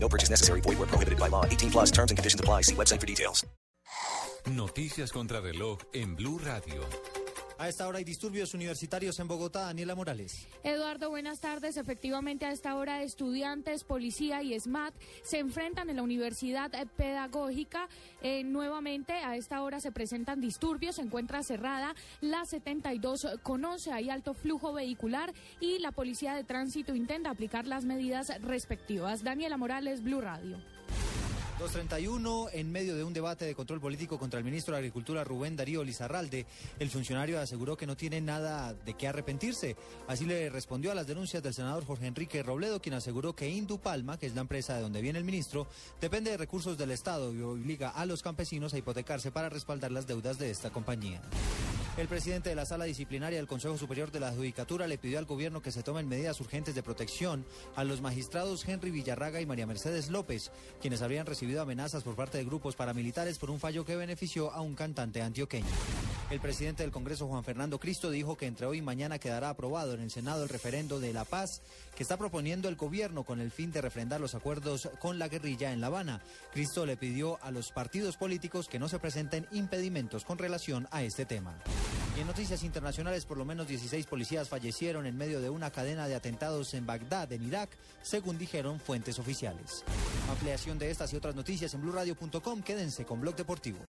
No purchase necessary. Void where prohibited by law. 18 plus terms and conditions apply. See website for details. Noticias contra reloj en Blue Radio. A esta hora hay disturbios universitarios en Bogotá. Daniela Morales. Eduardo, buenas tardes. Efectivamente, a esta hora estudiantes, policía y SMAT se enfrentan en la Universidad Pedagógica. Eh, nuevamente, a esta hora se presentan disturbios. Se encuentra cerrada la 72 con 11. Hay alto flujo vehicular y la Policía de Tránsito intenta aplicar las medidas respectivas. Daniela Morales, Blue Radio. 231, en medio de un debate de control político contra el ministro de Agricultura Rubén Darío Lizarralde, el funcionario aseguró que no tiene nada de qué arrepentirse. Así le respondió a las denuncias del senador Jorge Enrique Robledo, quien aseguró que Indupalma, que es la empresa de donde viene el ministro, depende de recursos del Estado y obliga a los campesinos a hipotecarse para respaldar las deudas de esta compañía. El presidente de la Sala Disciplinaria del Consejo Superior de la Judicatura le pidió al gobierno que se tomen medidas urgentes de protección a los magistrados Henry Villarraga y María Mercedes López, quienes habrían recibido amenazas por parte de grupos paramilitares por un fallo que benefició a un cantante antioqueño. El presidente del Congreso, Juan Fernando Cristo, dijo que entre hoy y mañana quedará aprobado en el Senado el referendo de la paz que está proponiendo el gobierno con el fin de refrendar los acuerdos con la guerrilla en La Habana. Cristo le pidió a los partidos políticos que no se presenten impedimentos con relación a este tema. Y en noticias internacionales, por lo menos 16 policías fallecieron en medio de una cadena de atentados en Bagdad, en Irak, según dijeron fuentes oficiales. Ampliación de estas y otras noticias en blurradio.com. Quédense con Blog Deportivo.